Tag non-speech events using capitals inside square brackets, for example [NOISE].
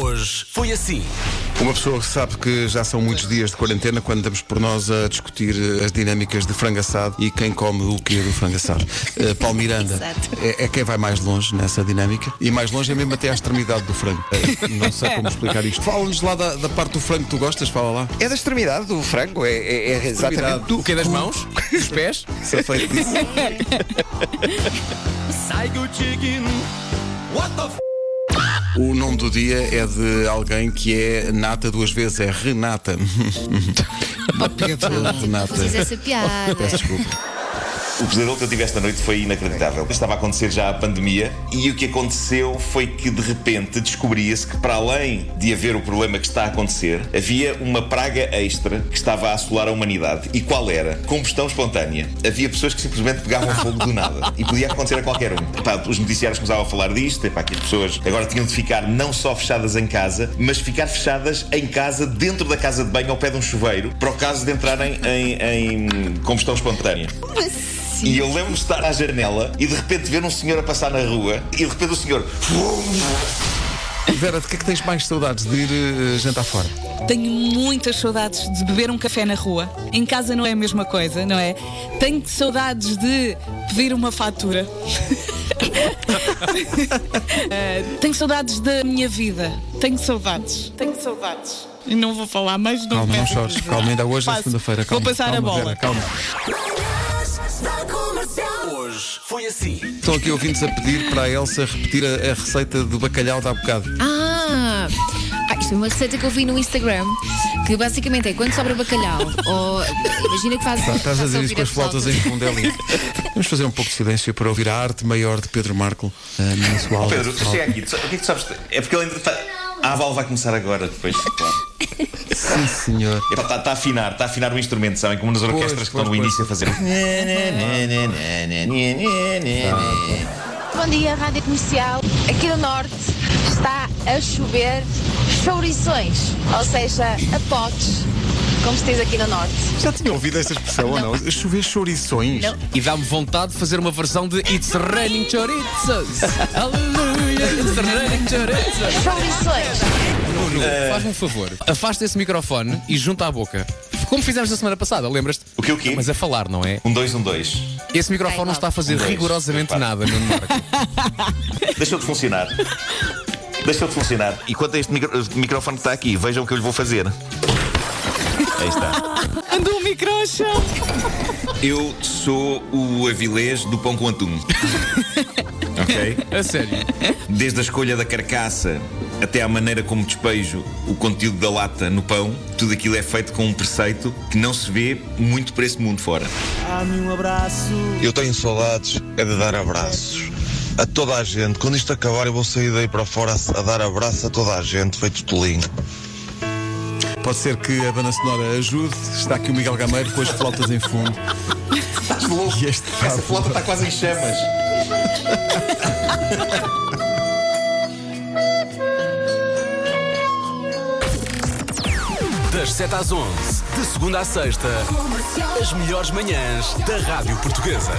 Hoje foi assim. Uma pessoa que sabe que já são muitos dias de quarentena quando damos por nós a discutir as dinâmicas de frango assado e quem come o quê do frango assado. Uh, [LAUGHS] Paulo Miranda é, é quem vai mais longe nessa dinâmica e mais longe é mesmo até à extremidade do frango. Uh, não sei como explicar isto. Fala-nos lá da, da parte do frango que tu gostas, fala lá. É da extremidade do frango, é, é, é exatamente do O que é das mãos? Dos pés? [LAUGHS] Se é feito disso. [LAUGHS] O nome do dia é de alguém que é nata duas vezes, é Renata. [LAUGHS] Renata. Fiz essa piada. Peço desculpa. O pesadelo que eu tive esta noite foi inacreditável. Estava a acontecer já a pandemia e o que aconteceu foi que de repente descobria-se que, para além de haver o problema que está a acontecer, havia uma praga extra que estava a assolar a humanidade. E qual era? Combustão espontânea. Havia pessoas que simplesmente pegavam fogo do nada e podia acontecer a qualquer um. Epá, os noticiários começavam a falar disto, epá, que as pessoas agora tinham de ficar não só fechadas em casa, mas ficar fechadas em casa, dentro da casa de banho, ao pé de um chuveiro, para o caso de entrarem em, em combustão espontânea. E eu lembro-me de estar à janela e de repente ver um senhor a passar na rua e de repente o senhor. Vera, de que é que tens mais saudades de ir eh, jantar fora? Tenho muitas saudades de beber um café na rua. Em casa não é a mesma coisa, não é? Tenho saudades de pedir uma fatura. [LAUGHS] Eh, tenho saudades da minha vida. Tenho saudades. Tenho saudades. E não vou falar mais, não Calma, não chores. Calma, ainda hoje é Passo. segunda-feira. Vou passar calma, a bola. Vera, calma. Hoje foi assim. Estão aqui ouvintes a pedir para a Elsa repetir a, a receita do bacalhau de há bocado. Ah! Ah, isto é uma receita que eu vi no Instagram que basicamente é quando sobra bacalhau [LAUGHS] ou imagina que fazes Tá, Estás a dizer isso com as flautas em fundo é lindo. [LAUGHS] Vamos fazer um pouco de silêncio para ouvir a arte maior de Pedro Marco eh, na sua aula. Pedro, chega aqui. O que é que tu sabes? É porque ele ainda está. A aula vai começar agora, depois, claro. Sim, senhor. Está tá a afinar, está a afinar o instrumento, sabem? Como nas orquestras que pois, estão no pois. início a fazer. [LAUGHS] Bom dia, Rádio Comercial. Aqui no Norte está a chover chourições, ou seja, a potes, como se diz aqui no Norte. Já tinha ouvido essa expressão ou não? Chover chourições. E dá-me vontade de fazer uma versão de It's Raining Chorizos. [LAUGHS] Aleluia, Faz-me um favor. Afasta esse microfone e junta à boca. Como fizemos na semana passada, lembras-te? O quê, o quê? Mas a falar, não é? Um dois, um dois. Esse microfone não está a fazer Um dois. rigorosamente nada, Nuno Marco. [LAUGHS] Deixou de funcionar. Deixou de funcionar. E quanto a este micro- microfone que está aqui, vejam o que eu lhe vou fazer. Aí está. Andou o micro ao chão. Eu sou o avilés do pão com atum. [LAUGHS] ok? [LAUGHS] A sério. Desde a escolha da carcaça até à maneira como despejo o conteúdo da lata no pão, tudo aquilo é feito com um preceito que não se vê muito por esse mundo fora. Eu tenho saudades é de dar abraços a toda a gente. Quando isto acabar, eu vou sair daí para fora a, a dar abraço a toda a gente, feito tolinho. Pode ser que a banda sonora ajude. Está aqui o Miguel Gameiro com as flautas em fundo. Estás louco? Este Essa flauta está quase em chamas. Das 7 às 11, de segunda à sexta, as melhores manhãs da Rádio Portuguesa.